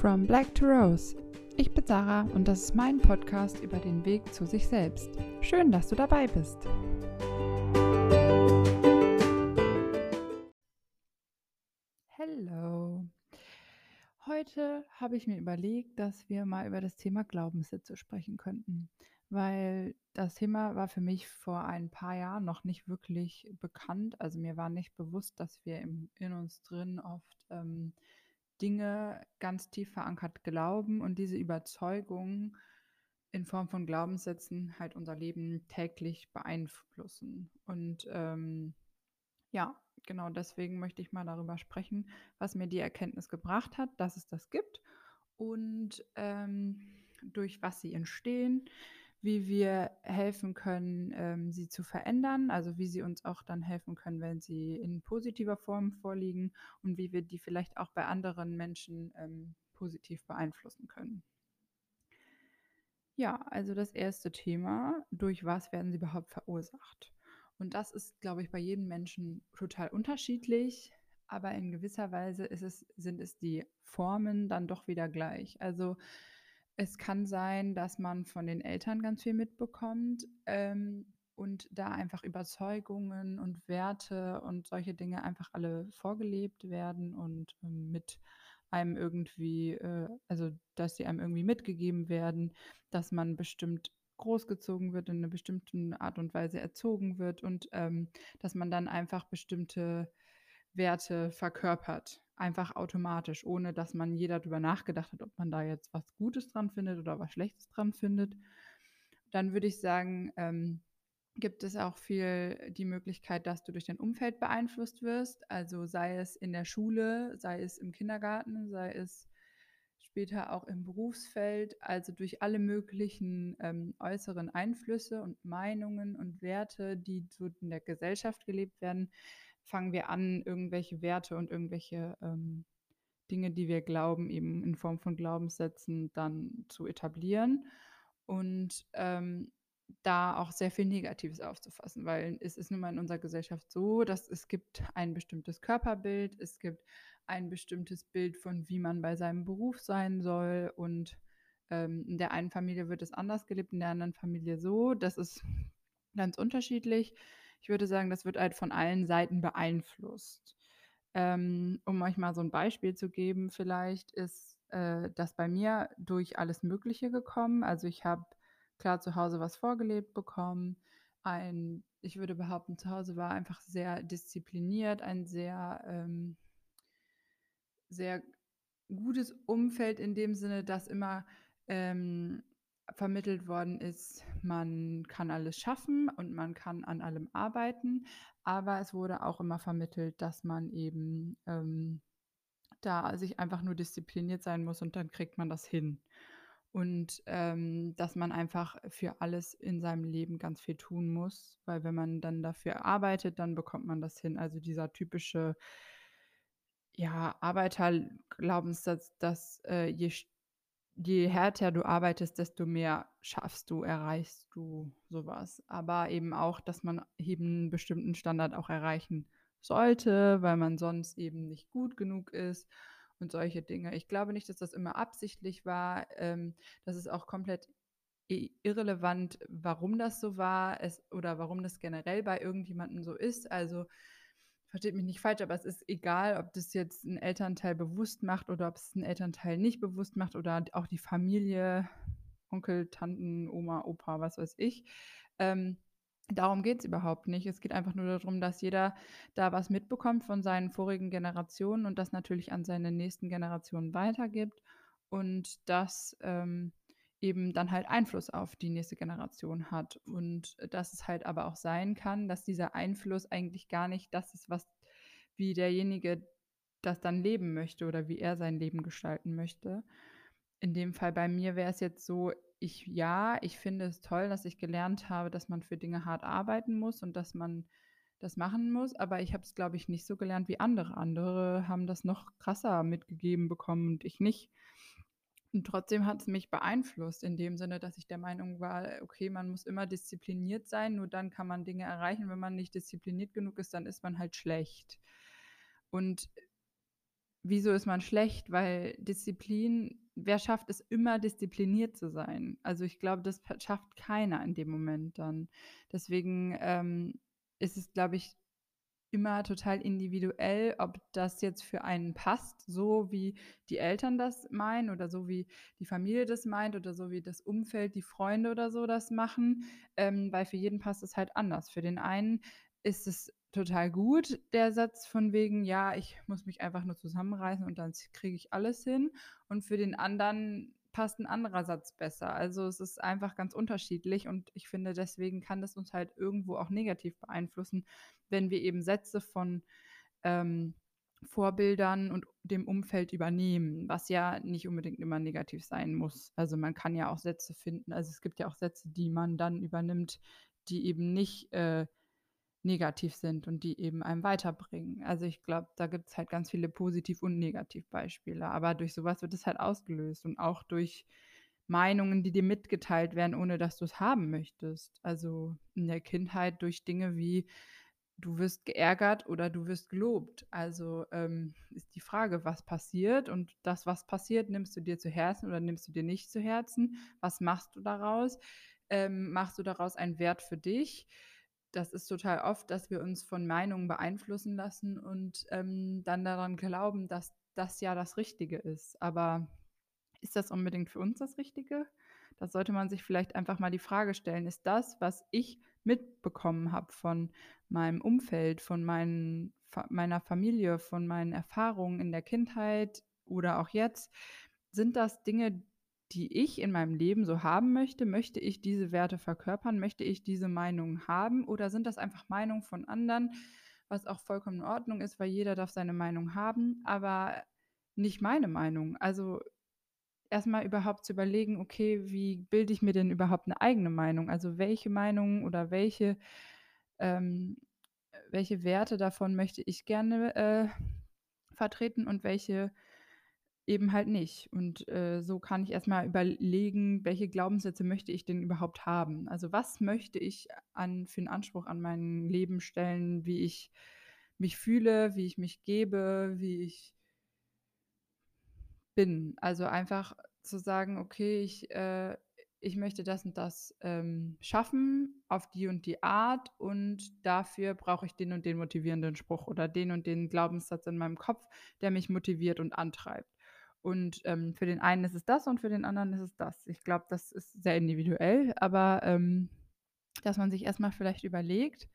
From Black to Rose. Ich bin Sarah und das ist mein Podcast über den Weg zu sich selbst. Schön, dass du dabei bist. Hallo. Heute habe ich mir überlegt, dass wir mal über das Thema Glaubenssätze sprechen könnten, weil das Thema war für mich vor ein paar Jahren noch nicht wirklich bekannt. Also mir war nicht bewusst, dass wir im, in uns drin oft ähm, Dinge ganz tief verankert glauben und diese Überzeugungen in Form von Glaubenssätzen halt unser Leben täglich beeinflussen. Und ähm, ja, genau deswegen möchte ich mal darüber sprechen, was mir die Erkenntnis gebracht hat, dass es das gibt und ähm, durch was sie entstehen, wie wir helfen können, ähm, sie zu verändern, also wie sie uns auch dann helfen können, wenn sie in positiver Form vorliegen und wie wir die vielleicht auch bei anderen Menschen ähm, positiv beeinflussen können. Ja, also das erste Thema, durch was werden sie überhaupt verursacht? Und das ist, glaube ich, bei jedem Menschen total unterschiedlich, aber in gewisser Weise es, sind es die Formen dann doch wieder gleich. Also es kann sein, dass man von den Eltern ganz viel mitbekommt ähm, und da einfach Überzeugungen und Werte und solche Dinge einfach alle vorgelebt werden und ähm, mit einem irgendwie, äh, also dass sie einem irgendwie mitgegeben werden, dass man bestimmt großgezogen wird, in einer bestimmten Art und Weise erzogen wird und ähm, dass man dann einfach bestimmte Werte verkörpert einfach automatisch, ohne dass man jeder darüber nachgedacht hat, ob man da jetzt was Gutes dran findet oder was Schlechtes dran findet. Dann würde ich sagen, ähm, gibt es auch viel die Möglichkeit, dass du durch dein Umfeld beeinflusst wirst. Also sei es in der Schule, sei es im Kindergarten, sei es später auch im Berufsfeld, also durch alle möglichen ähm, äußeren Einflüsse und Meinungen und Werte, die so in der Gesellschaft gelebt werden, fangen wir an, irgendwelche Werte und irgendwelche ähm, Dinge, die wir glauben, eben in Form von Glaubenssätzen dann zu etablieren und ähm, da auch sehr viel Negatives aufzufassen, weil es ist nun mal in unserer Gesellschaft so, dass es gibt ein bestimmtes Körperbild, es gibt ein bestimmtes Bild von, wie man bei seinem Beruf sein soll und ähm, in der einen Familie wird es anders gelebt, in der anderen Familie so. Das ist ganz unterschiedlich. Ich würde sagen, das wird halt von allen Seiten beeinflusst. Ähm, um euch mal so ein Beispiel zu geben, vielleicht ist äh, das bei mir durch alles Mögliche gekommen. Also ich habe klar zu Hause was vorgelebt bekommen. Ein, ich würde behaupten, zu Hause war einfach sehr diszipliniert, ein sehr, ähm, sehr gutes Umfeld in dem Sinne, dass immer ähm, vermittelt worden ist, man kann alles schaffen und man kann an allem arbeiten, aber es wurde auch immer vermittelt, dass man eben ähm, da sich einfach nur diszipliniert sein muss und dann kriegt man das hin. Und ähm, dass man einfach für alles in seinem Leben ganz viel tun muss, weil wenn man dann dafür arbeitet, dann bekommt man das hin. Also dieser typische ja, Arbeiterglaubenssatz, dass äh, je je härter du arbeitest, desto mehr schaffst du, erreichst du sowas. Aber eben auch, dass man eben einen bestimmten Standard auch erreichen sollte, weil man sonst eben nicht gut genug ist und solche Dinge. Ich glaube nicht, dass das immer absichtlich war. Ähm, das ist auch komplett irrelevant, warum das so war es, oder warum das generell bei irgendjemandem so ist. Also versteht mich nicht falsch, aber es ist egal, ob das jetzt ein Elternteil bewusst macht oder ob es ein Elternteil nicht bewusst macht oder auch die Familie, Onkel, Tanten, Oma, Opa, was weiß ich. Ähm, darum geht es überhaupt nicht. Es geht einfach nur darum, dass jeder da was mitbekommt von seinen vorigen Generationen und das natürlich an seine nächsten Generationen weitergibt und das ähm, eben dann halt Einfluss auf die nächste Generation hat. Und dass es halt aber auch sein kann, dass dieser Einfluss eigentlich gar nicht das ist, was wie derjenige das dann leben möchte oder wie er sein Leben gestalten möchte. In dem Fall bei mir wäre es jetzt so, ich ja, ich finde es toll, dass ich gelernt habe, dass man für Dinge hart arbeiten muss und dass man das machen muss, aber ich habe es, glaube ich, nicht so gelernt wie andere. Andere haben das noch krasser mitgegeben bekommen und ich nicht. Und trotzdem hat es mich beeinflusst in dem Sinne, dass ich der Meinung war, okay, man muss immer diszipliniert sein, nur dann kann man Dinge erreichen. Wenn man nicht diszipliniert genug ist, dann ist man halt schlecht. Und wieso ist man schlecht? Weil Disziplin wer schafft es immer, diszipliniert zu sein? Also, ich glaube, das schafft keiner in dem Moment dann. Deswegen, ähm, ist es, glaube ich, immer total individuell, ob das jetzt für einen passt, so wie die Eltern das meinen oder so wie die Familie das meint oder so wie das Umfeld, die Freunde oder so das machen, ähm, weil für jeden passt es halt anders. Für den einen ist es total gut, der Satz von wegen: „Ja, ich muss mich einfach nur zusammenreißen und dann kriege ich alles hin.“ Und für den anderen passt ein anderer Satz besser. Also, es ist einfach ganz unterschiedlich und ich finde, deswegen kann das uns halt irgendwo auch negativ beeinflussen, wenn wir eben Sätze von, ähm, Vorbildern und dem Umfeld übernehmen, was ja nicht unbedingt immer negativ sein muss. Also, man kann ja auch Sätze finden also, es gibt ja auch Sätze, die man dann übernimmt, die eben nicht, äh, negativ sind und die eben einem weiterbringen. Also, ich glaube, da gibt es halt ganz viele Positiv und Negativbeispiele, aber durch sowas wird es halt ausgelöst und auch durch Meinungen, die dir mitgeteilt werden, ohne dass du es haben möchtest. Also, in der Kindheit durch Dinge wie du wirst geärgert oder du wirst gelobt. Also, ähm, ist die Frage, was passiert und das, was passiert, nimmst du dir zu Herzen oder nimmst du dir nicht zu Herzen? Was machst du daraus? Ähm, machst du daraus einen Wert für dich? Das ist total oft, dass wir uns von Meinungen beeinflussen lassen und, ähm, dann daran glauben, dass das ja das Richtige ist. Aber ist das unbedingt für uns das Richtige? Da sollte man sich vielleicht einfach mal die Frage stellen: „Ist das, was ich mitbekommen habe von meinem Umfeld, von meinen meiner Familie, von meinen Erfahrungen in der Kindheit oder auch jetzt sind das Dinge, die ich in meinem Leben so haben möchte? Möchte ich diese Werte verkörpern? Möchte ich diese Meinungen haben? Oder sind das einfach Meinungen von anderen, was auch vollkommen in Ordnung ist, weil jeder darf seine Meinung haben, aber nicht meine Meinung. Also erstmal überhaupt zu überlegen, okay, wie bilde ich mir denn überhaupt eine eigene Meinung? Also welche Meinungen oder welche, ähm, welche Werte davon möchte ich gerne äh, vertreten und welche Eben halt nicht. Und, äh, so kann ich erst mal überlegen, welche Glaubenssätze möchte ich denn überhaupt haben? Also, was möchte ich an für 'n Anspruch an mein Leben stellen, wie ich mich fühle, wie ich mich gebe, wie ich bin. Also, einfach zu sagen: „Okay, ich, äh ich möchte das und das, ähm, schaffen auf die und die Art und dafür brauche ich den und den motivierenden Spruch oder den und den Glaubenssatz in meinem Kopf, der mich motiviert und antreibt.“ Und, ähm, für den einen ist es das und für den anderen ist es das. Ich glaube, das ist sehr individuell, aber, ähm, dass man sich erst mal vielleicht überlegt: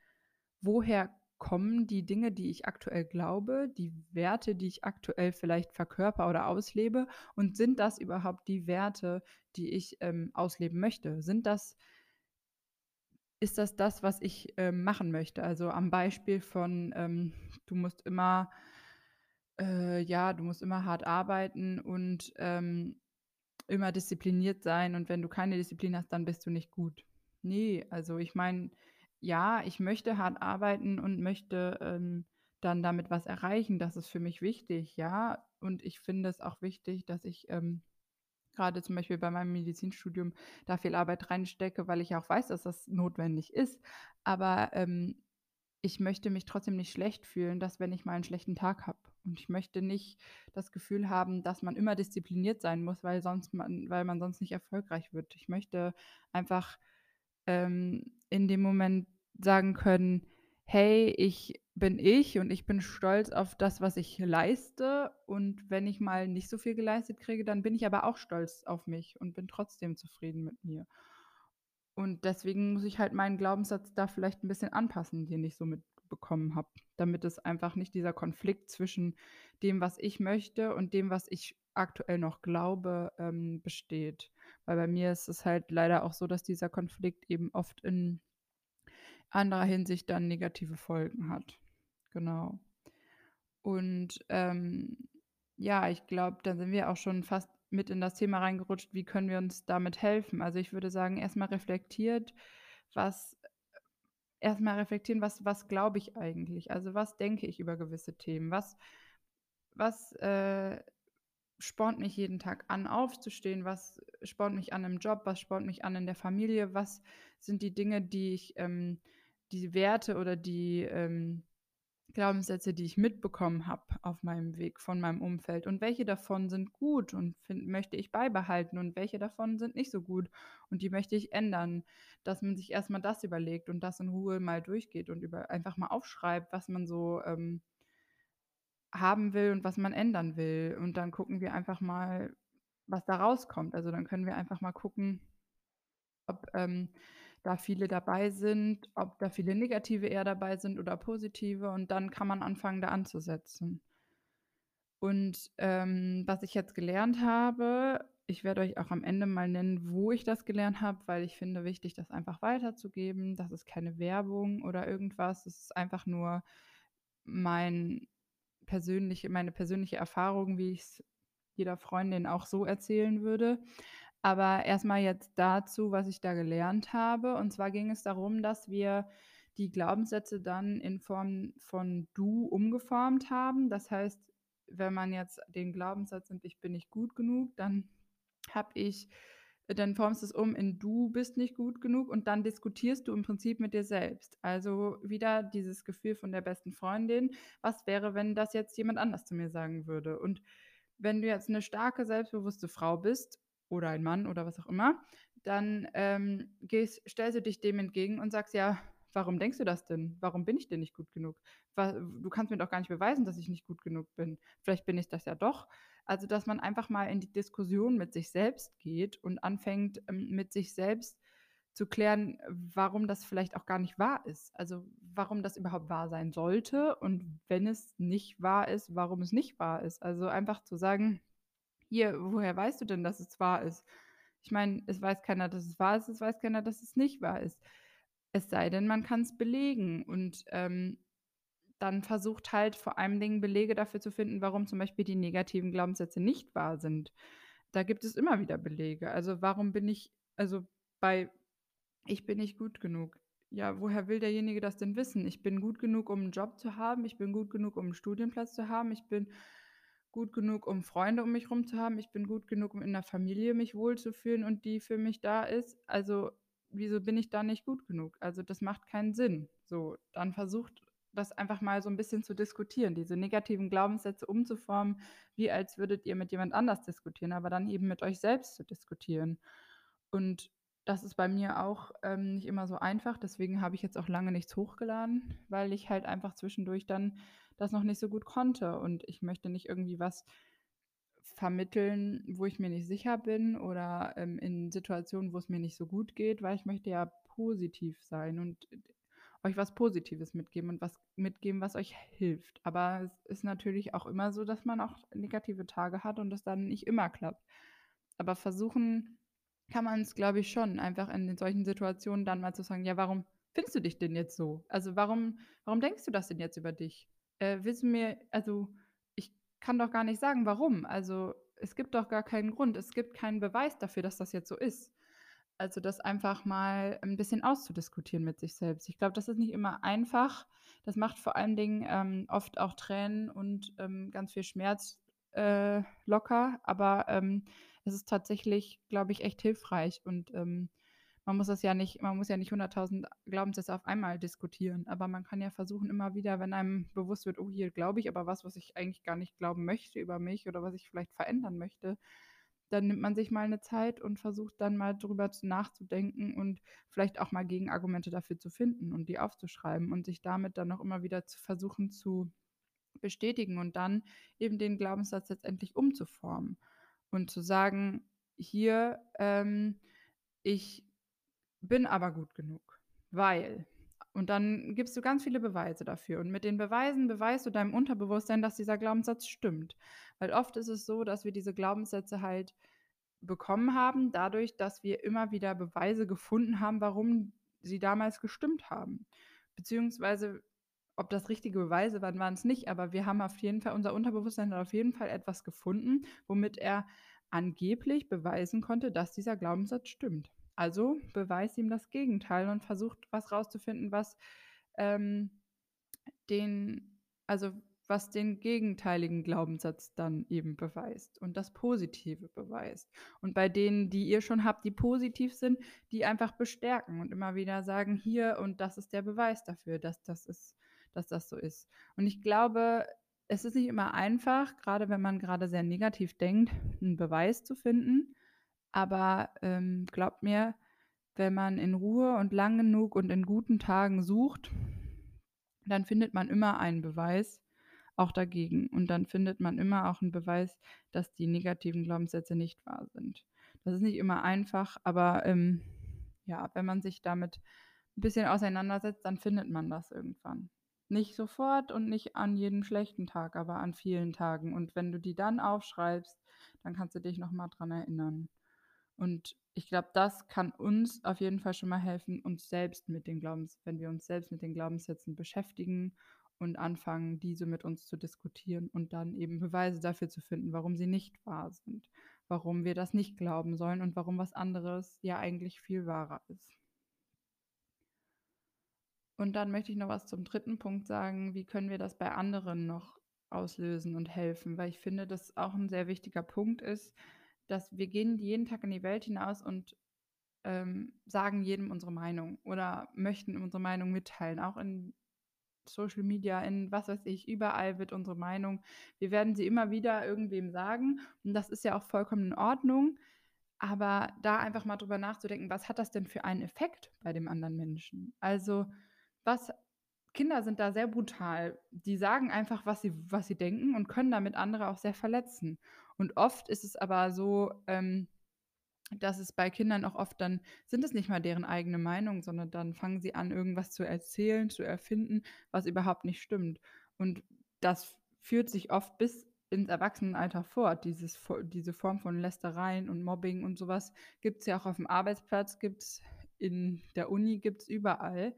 Woher kommen die Dinge, die ich aktuell glaube, die Werte, die ich aktuell vielleicht verkörper oder auslebe und sind das überhaupt die Werte, die ich, ähm, ausleben möchte? Sind das ist das das, was ich, ähm, machen möchte? Also, am Beispiel von, ähm, du musst immer äh, ja, du musst immer hart arbeiten und, ähm, immer diszipliniert sein und wenn du keine Disziplin hast, dann bist du nicht gut. Ne, also ich meine, ja, ich möchte hart arbeiten und möchte, ähm, dann damit was erreichen. Das ist für mich wichtig, ja. Und ich finde es auch wichtig, dass ich, ähm, grade zum Beispiel bei meinem Medizinstudium da viel Arbeit reinstecke, weil ich auch weiß, dass das notwendig ist. Aber, ähm, ich möchte mich trotzdem nicht schlecht fühlen, dass wenn ich mal einen schlechten Tag habe. Und ich möchte nicht das Gefühl haben, dass man immer diszipliniert sein muss, weil sonst man weil man sonst nicht erfolgreich wird. Ich möchte einfach, ähm, in dem Moment sagen können: „Hey, ich bin ich und ich bin stolz auf das, was ich leiste. Und wenn ich mal nicht so viel geleistet kriege, dann bin ich aber auch stolz auf mich und bin trotzdem zufrieden mit mir.“ Und deswegen muss ich halt meinen Glaubenssatz da vielleicht 'n bisschen anpassen, den ich so mitbekommen habe, damit es einfach nicht dieser Konflikt zwischen dem, was ich möchte und dem, was ich aktuell noch glaube, ähm, besteht. Weil bei mir ist es halt leider auch so, dass dieser Konflikt eben oft in anderer Hinsicht dann negative Folgen hat. Genau. Und, ähm, ja, ich glaube, da sind wir auch schon fast mit in das Thema reingerutscht, wie können wir uns damit helfen? Also, ich würde sagen, erst mal reflektiert, was erst mal reflektieren, was was glaube ich eigentlich? Also, was denke ich über gewisse Themen? Was was, äh, spornt mich jeden Tag an, aufzustehen? Was spornt mich an im Job? Was spornt mich an in der Familie? Was sind die Dinge, die ich, ähm die Werte oder die, ähm Glaubenssätze, die ich mitbekommen habe auf meinem Weg von meinem Umfeld und welche davon sind gut und find möchte ich beibehalten und welche davon sind nicht so gut und die möchte ich ändern. Dass man sich erst mal das überlegt und das in Ruhe mal durchgeht und über einfach mal aufschreibt, was man so, ähm haben will und was man ändern will. Und dann gucken wir einfach mal, was da rauskommt. Also, dann können wir einfach mal gucken ob, ähm, da viele dabei sind, ob da viele negative eher dabei sind oder positive und dann kann man anfangen, da anzusetzen. Und, ähm, was ich jetzt gelernt habe ich werde euch auch am Ende mal nennen, wo ich das gelernt habe, weil ich finde wichtig, das einfach weiterzugeben. Das ist keine Werbung oder irgendwas. Es ist einfach nur mein persönliche meine persönliche Erfahrung, wie ich's jeder Freundin auch so erzählen würde. Aber erst mal jetzt dazu, was ich da gelernt habe. Und zwar ging es darum, dass wir die Glaubenssätze dann in Form von „du“ umgeformt haben. Das heißt, wenn man jetzt den Glaubenssatz nimmt: „Ich bin nicht gut genug“, dann habe ich dann formst du es um in „du bist nicht gut genug“ und dann diskutierst du im Prinzip mit dir selbst. Also, wieder dieses Gefühl von der besten Freundin: „Was wäre, wenn das jetzt jemand anders zu mir sagen würde?“ Und wenn du jetzt 'ne starke, selbstbewusste Frau bist oder ein Mann oder was auch immer, dann, ähm, gehst stellst du dich dem entgegen und sagst: „Ja, warum denkst du das denn? Warum bin ich denn nicht gut genug? Du kannst mir doch gar nicht beweisen, dass ich nicht gut genug bin. Vielleicht bin ich das ja doch.“ Also, dass man einfach mal in die Diskussion mit sich selbst geht und anfängt, ähm, mit sich selbst zu klären, warum das vielleicht auch gar nicht wahr ist. Also, warum das überhaupt wahr sein sollte und wenn es nicht wahr ist, warum es nicht wahr ist. Also, einfach zu sagen: „Hier, woher weißt du denn, dass es wahr ist?“ Ich meine, es weiß keiner, dass es wahr ist, es weiß keiner, dass es nicht wahr ist. Es sei denn, man kann's belegen und, ähm, dann versucht halt vor allen Dingen Belege dafür zu finden, warum zum Beispiel die negativen Glaubenssätze nicht wahr sind. Da gibt es immer wieder Belege. Also, warum bin ich also, bei „Ich bin nicht gut genug“. Ja, woher will derjenige das denn wissen? Ich bin gut genug, um 'n Job zu haben, ich bin gut genug, um 'n Studienplatz zu haben, ich bin gut genug, um Freunde um mich rum zu haben, ich bin gut genug, um in 'ner Familie mich wohlzufühlen und die für mich da ist. Also, wieso bin ich da nicht gut genug? Also, das macht keinen Sinn. So, dann versucht das einfach mal so 'n bisschen zu diskutieren, diese negativen Glaubenssätze umzuformen, wie als würdet ihr mit jemand anders diskutieren, aber dann eben mit euch selbst zu diskutieren. Und das ist bei mir auch, ähm, nicht immer so einfach, deswegen habe ich jetzt auch lange nichts hochgeladen, weil ich halt einfach zwischendurch dann das noch nicht so gut konnte und ich möchte nicht irgendwie was vermitteln, wo ich mir nicht sicher bin oder, ähm, in Situationen, wo es mir nicht so gut geht, weil ich möchte ja positiv sein und d euch was Positives mitgeben und was mitgeben, was euch hilft. Aber es ist natürlich auch immer so, dass man auch negative Tage hat und das dann nicht immer klappt. Aber versuchen kann man's, glaube ich, schon, einfach in solchen Situationen dann mal zu sagen: „Ja, warum findest du dich denn jetzt so? Also, warum warum denkst du das denn jetzt über dich? Äh, willst du mir also, ich kann doch gar nicht sagen, warum. Also, es gibt doch gar keinen Grund. Es gibt keinen Beweis dafür, dass das jetzt so ist.“ Also, das einfach mal 'n bisschen auszudiskutieren mit sich selbst. Ich glaube, das ist nicht immer einfach. Das macht vor allen Dingen, ähm, oft auch Tränen und, ähm, ganz viel Schmerz, äh, locker, aber, ähm, es ist tatsächlich, glaube ich, echt hilfreich und, ähm, man muss das ja nicht man muss ja nicht 100.000 Glaubenssätze auf einmal diskutieren, aber man kann ja versuchen, immer wieder, wenn einem bewusst wird: „Oh, hier glaube ich aber was, was ich eigentlich gar nicht glauben möchte über mich oder was ich vielleicht verändern möchte“, dann nimmt man sich mal 'ne Zeit und versucht dann mal drüber nachzudenken und vielleicht auch mal Gegenargumente dafür zu finden und die aufzuschreiben und sich damit dann auch immer wieder zu versuchen zu bestätigen und dann eben den Glaubenssatz letztendlich umzuformen und zu sagen: „Hier, ähm, ich bin aber gut genug, weil“ und dann gibst du ganz viele Beweise dafür und mit den Beweisen beweist du deinem Unterbewusstsein, dass dieser Glaubenssatz stimmt. Weil oft ist es so, dass wir diese Glaubenssätze halt bekommen haben dadurch, dass wir immer wieder Beweise gefunden haben, warum sie damals gestimmt haben. Beziehungsweise, ob das richtige Beweise waren, waren's nicht, aber wir haben auf jeden Fall unser Unterbewusstsein hat auf jeden Fall etwas gefunden, womit er angeblich beweisen konnte, dass dieser Glaubenssatz stimmt. Also, beweist ihm das Gegenteil und versucht, was rauszufinden, was, ähm, den also, was den gegenteiligen Glaubenssatz dann eben beweist und das Positive beweist. Und bei denen, die ihr schon habt, die positiv sind, die einfach bestärken und immer wieder sagen: „Hier und das ist der Beweis dafür, dass das ist dass das so ist. Und ich glaube, es ist nicht immer einfach, gerade wenn man gerade sehr negativ denkt, einen Beweis zu finden. Aber, ähm, glaubt mir, wenn man in Ruhe und lang genug und in guten Tagen sucht, dann findet man immer einen Beweis auch dagegen. Und dann findet man immer auch einen Beweis, dass die negativen Glaubenssätze nicht wahr sind. Das ist nicht immer einfach, aber, ähm, ja, wenn man sich damit ein bisschen auseinandersetzt, dann findet man das irgendwann. Nicht sofort und nicht an jedem schlechten Tag, aber an vielen Tagen. Und wenn du die dann aufschreibst, dann kannst du dich noch mal dran erinnern. Und ich glaube, das kann uns auf jeden Fall schon mal helfen, uns selbst mit den Glaubens wenn wir uns selbst mit den Glaubenssätzen beschäftigen und anfangen, diese mit uns zu diskutieren und dann eben Beweise dafür zu finden, warum sie nicht wahr sind, warum wir das nicht glauben sollen und warum was anderes ja eigentlich viel wahrer ist. Und dann möchte ich noch was zum dritten Punkt sagen. Wie können wir das bei anderen noch auslösen und helfen? Weil ich finde, dass auch ein sehr wichtiger Punkt ist, dass wir gehen jeden Tag in die Welt hinaus und ähm, sagen jedem unsere Meinung oder möchten unsere Meinung mitteilen, auch in Social Media, in was weiß ich, überall wird unsere Meinung, wir werden sie immer wieder irgendwem sagen und das ist ja auch vollkommen in Ordnung, aber da einfach mal drüber nachzudenken, was hat das denn für einen Effekt bei dem anderen Menschen? Also, was Kinder sind da sehr brutal. Die sagen einfach, was sie was sie denken und können damit andere auch sehr verletzen. Und oft ist es aber so, ähm, dass es bei Kindern auch oft dann sind es nicht mal deren eigene Meinung, sondern dann fangen sie an, irgendwas zu erzählen, zu erfinden, was überhaupt nicht stimmt. Und das führt sich oft bis ins Erwachsenenalter fort. Dieses, diese Form von Lästereien und Mobbing und sowas gibt es ja auch auf dem Arbeitsplatz, gibt es in der Uni, gibt es überall.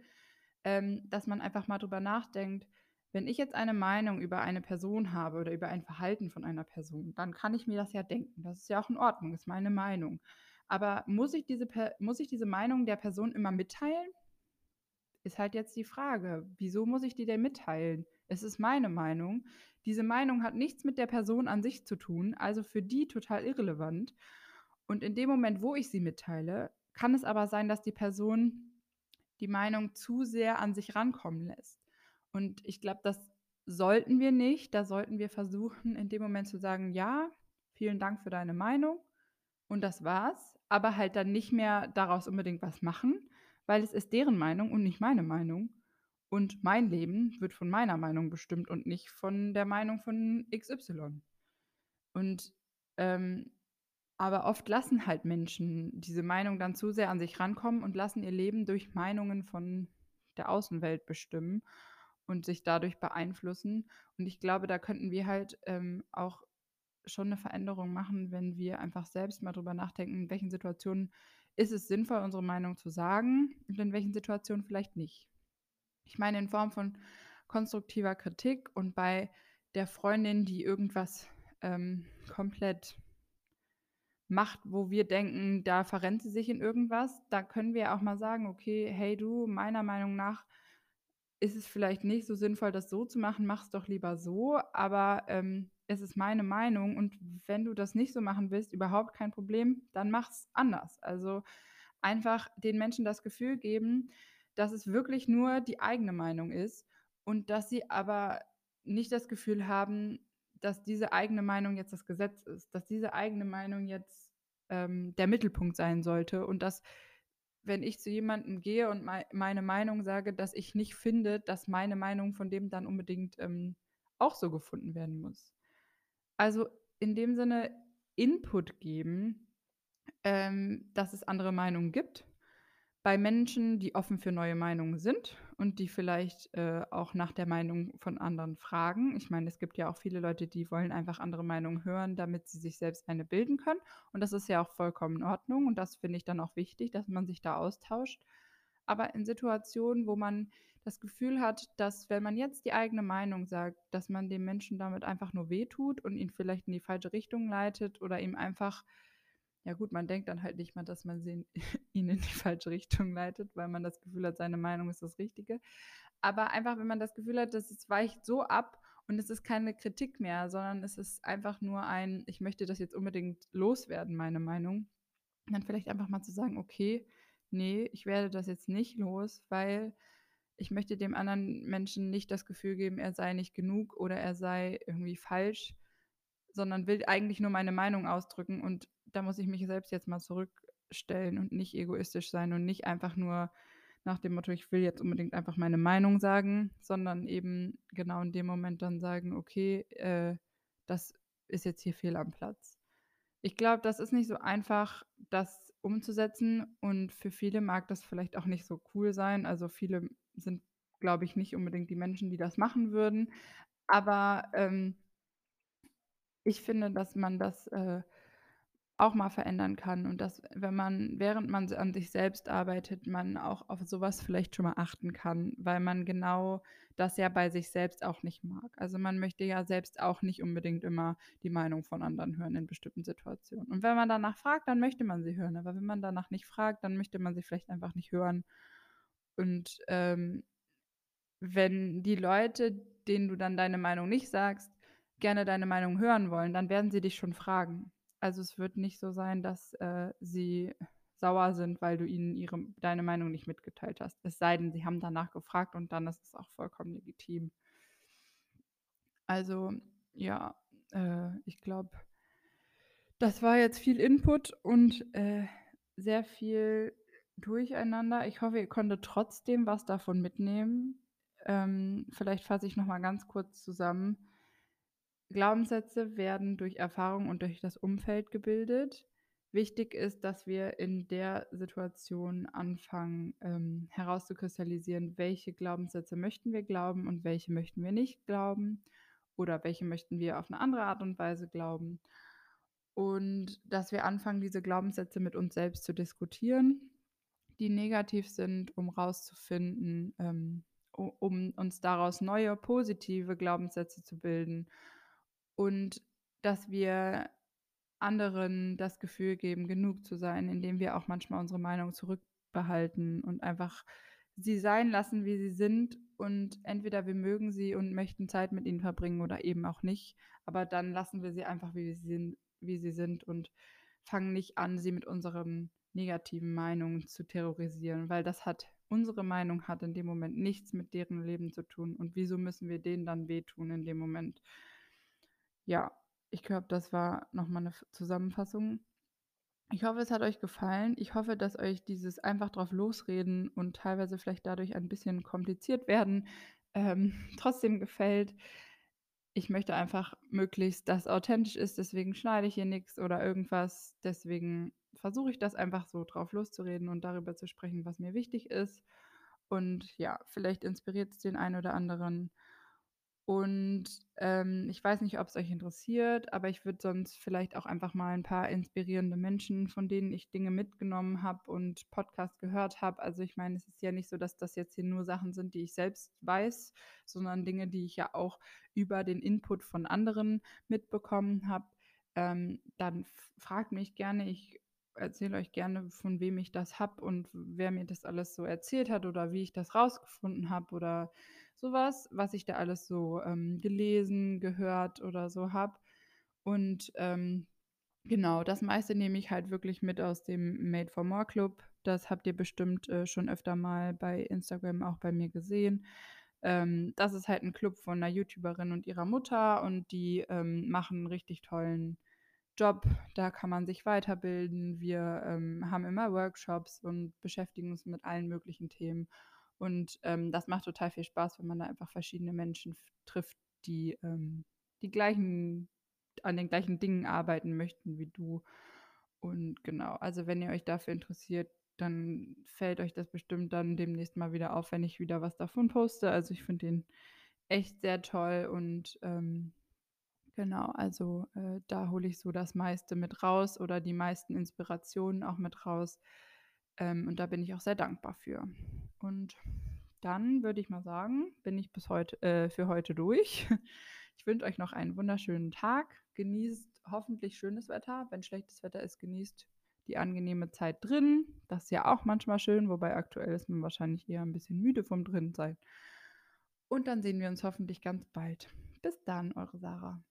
Ähm, dass man einfach mal drüber nachdenkt, wenn ich jetzt eine Meinung über eine Person habe oder über ein Verhalten von einer Person, dann kann ich mir das ja denken. Das ist ja auch in Ordnung, ist meine Meinung. Aber muss ich diese, muss ich diese Meinung der Person immer mitteilen? Ist halt jetzt die Frage. Wieso muss ich die denn mitteilen? Es ist meine Meinung. Diese Meinung hat nichts mit der Person an sich zu tun, also für die total irrelevant. Und in dem Moment, wo ich sie mitteile, kann es aber sein, dass die Person die Meinung zu sehr an sich rankommen lässt. Und ich glaube, das sollten wir nicht. Da sollten wir versuchen, in dem Moment zu sagen, ja, vielen Dank für deine Meinung und das war's, aber halt dann nicht mehr daraus unbedingt was machen, weil es ist deren Meinung und nicht meine Meinung. Und mein Leben wird von meiner Meinung bestimmt und nicht von der Meinung von XY. Und ähm, aber oft lassen halt Menschen diese Meinung dann zu sehr an sich rankommen und lassen ihr Leben durch Meinungen von der Außenwelt bestimmen und sich dadurch beeinflussen. Und ich glaube, da könnten wir halt ähm, auch schon eine Veränderung machen, wenn wir einfach selbst mal drüber nachdenken, in welchen Situationen ist es sinnvoll, unsere Meinung zu sagen und in welchen Situationen vielleicht nicht. Ich meine in Form von konstruktiver Kritik und bei der Freundin, die irgendwas ähm, komplett macht, wo wir denken, da verrennt sie sich in irgendwas, da können wir auch mal sagen, okay, hey du, meiner Meinung nach ist es vielleicht nicht so sinnvoll, das so zu machen, mach es doch lieber so, aber ähm, es ist meine Meinung und wenn du das nicht so machen willst, überhaupt kein Problem, dann mach es anders. Also einfach den Menschen das Gefühl geben, dass es wirklich nur die eigene Meinung ist und dass sie aber nicht das Gefühl haben, dass diese eigene Meinung jetzt das Gesetz ist, dass diese eigene Meinung jetzt ähm, der Mittelpunkt sein sollte und dass, wenn ich zu jemandem gehe und me meine Meinung sage, dass ich nicht finde, dass meine Meinung von dem dann unbedingt ähm, auch so gefunden werden muss. Also in dem Sinne Input geben, ähm, dass es andere Meinungen gibt bei Menschen, die offen für neue Meinungen sind und die vielleicht äh, auch nach der Meinung von anderen fragen. Ich meine, es gibt ja auch viele Leute, die wollen einfach andere Meinungen hören, damit sie sich selbst eine bilden können. Und das ist ja auch vollkommen in Ordnung. Und das finde ich dann auch wichtig, dass man sich da austauscht. Aber in Situationen, wo man das Gefühl hat, dass wenn man jetzt die eigene Meinung sagt, dass man dem Menschen damit einfach nur wehtut und ihn vielleicht in die falsche Richtung leitet oder ihm einfach ja gut, man denkt dann halt nicht mal, dass man ihn in die falsche Richtung leitet, weil man das Gefühl hat, seine Meinung ist das Richtige. Aber einfach, wenn man das Gefühl hat, dass es weicht so ab und es ist keine Kritik mehr, sondern es ist einfach nur ein, ich möchte das jetzt unbedingt loswerden, meine Meinung, dann vielleicht einfach mal zu sagen, okay, nee, ich werde das jetzt nicht los, weil ich möchte dem anderen Menschen nicht das Gefühl geben, er sei nicht genug oder er sei irgendwie falsch, sondern will eigentlich nur meine Meinung ausdrücken. Und da muss ich mich selbst jetzt mal zurückstellen und nicht egoistisch sein und nicht einfach nur nach dem Motto, ich will jetzt unbedingt einfach meine Meinung sagen, sondern eben genau in dem Moment dann sagen, okay, äh, das ist jetzt hier fehl am Platz. Ich glaube, das ist nicht so einfach, das umzusetzen und für viele mag das vielleicht auch nicht so cool sein. Also viele sind, glaube ich, nicht unbedingt die Menschen, die das machen würden. Aber ähm, ich finde, dass man das äh, auch mal verändern kann und dass, wenn man, während man an sich selbst arbeitet, man auch auf sowas vielleicht schon mal achten kann, weil man genau das ja bei sich selbst auch nicht mag. Also man möchte ja selbst auch nicht unbedingt immer die Meinung von anderen hören in bestimmten Situationen. Und wenn man danach fragt, dann möchte man sie hören. Aber wenn man danach nicht fragt, dann möchte man sie vielleicht einfach nicht hören. Und ähm, wenn die Leute, denen du dann deine Meinung nicht sagst, gerne deine Meinung hören wollen, dann werden sie dich schon fragen. Also es wird nicht so sein, dass äh, sie sauer sind, weil du ihnen ihre, deine Meinung nicht mitgeteilt hast. Es sei denn, sie haben danach gefragt und dann ist es auch vollkommen legitim. Also ja, äh, ich glaube, das war jetzt viel Input und äh, sehr viel Durcheinander. Ich hoffe, ihr konntet trotzdem was davon mitnehmen. Ähm, vielleicht fasse ich noch mal ganz kurz zusammen. Glaubenssätze werden durch Erfahrung und durch das Umfeld gebildet. Wichtig ist, dass wir in der Situation anfangen ähm, herauszukristallisieren, welche Glaubenssätze möchten wir glauben und welche möchten wir nicht glauben oder welche möchten wir auf eine andere Art und Weise glauben. Und dass wir anfangen, diese Glaubenssätze mit uns selbst zu diskutieren, die negativ sind, um herauszufinden, ähm, um uns daraus neue positive Glaubenssätze zu bilden und dass wir anderen das Gefühl geben, genug zu sein, indem wir auch manchmal unsere Meinung zurückbehalten und einfach sie sein lassen, wie sie sind. Und entweder wir mögen sie und möchten Zeit mit ihnen verbringen oder eben auch nicht. Aber dann lassen wir sie einfach, wie sie sind, wie sie sind und fangen nicht an, sie mit unseren negativen Meinungen zu terrorisieren, weil das hat, unsere Meinung hat in dem Moment nichts mit deren Leben zu tun. Und wieso müssen wir denen dann wehtun in dem Moment? Ja, ich glaube, das war nochmal eine Zusammenfassung. Ich hoffe, es hat euch gefallen. Ich hoffe, dass euch dieses einfach drauf losreden und teilweise vielleicht dadurch ein bisschen kompliziert werden, ähm, trotzdem gefällt. Ich möchte einfach möglichst, dass authentisch ist, deswegen schneide ich hier nichts oder irgendwas. Deswegen versuche ich das einfach so drauf loszureden und darüber zu sprechen, was mir wichtig ist. Und ja, vielleicht inspiriert es den einen oder anderen. Und, ähm, ich weiß nicht, ob es euch interessiert, aber ich würde sonst vielleicht auch einfach mal ein paar inspirierende Menschen, von denen ich Dinge mitgenommen habe und Podcast gehört habe also, ich meine, es ist ja nicht so, dass das jetzt hier nur Sachen sind, die ich selbst weiß, sondern Dinge, die ich ja auch über den Input von anderen mitbekommen habe. Ähm, dann fragt mich gerne. Ich erzähle euch gerne, von wem ich das habe und wer mir das alles so erzählt hat oder wie ich das rausgefunden habe oder sowas, was ich da alles so ähm, gelesen, gehört oder so habe. Und ähm, genau, das meiste nehme ich halt wirklich mit aus dem Made for More Club. Das habt ihr bestimmt äh, schon öfter mal bei Instagram auch bei mir gesehen. Ähm, das ist halt ein Club von einer YouTuberin und ihrer Mutter und die ähm, machen einen richtig tollen Job. Da kann man sich weiterbilden. Wir ähm, haben immer Workshops und beschäftigen uns mit allen möglichen Themen. Und ähm, das macht total viel Spaß, wenn man da einfach verschiedene Menschen trifft, die ähm, die gleichen, an den gleichen Dingen arbeiten möchten wie du. Und genau, also wenn ihr euch dafür interessiert, dann fällt euch das bestimmt dann demnächst mal wieder auf, wenn ich wieder was davon poste. Also ich finde den echt sehr toll und ähm, genau, also äh, da hole ich so das meiste mit raus oder die meisten Inspirationen auch mit raus. Ähm, und da bin ich auch sehr dankbar für. Und dann würde ich mal sagen, bin ich bis heute äh, für heute durch. Ich wünsche euch noch einen wunderschönen Tag. Genießt hoffentlich schönes Wetter. Wenn schlechtes Wetter ist, genießt die angenehme Zeit drin. Das ist ja auch manchmal schön, wobei aktuell ist man wahrscheinlich eher ein bisschen müde vom Drinsein. Und dann sehen wir uns hoffentlich ganz bald. Bis dann, eure Sarah.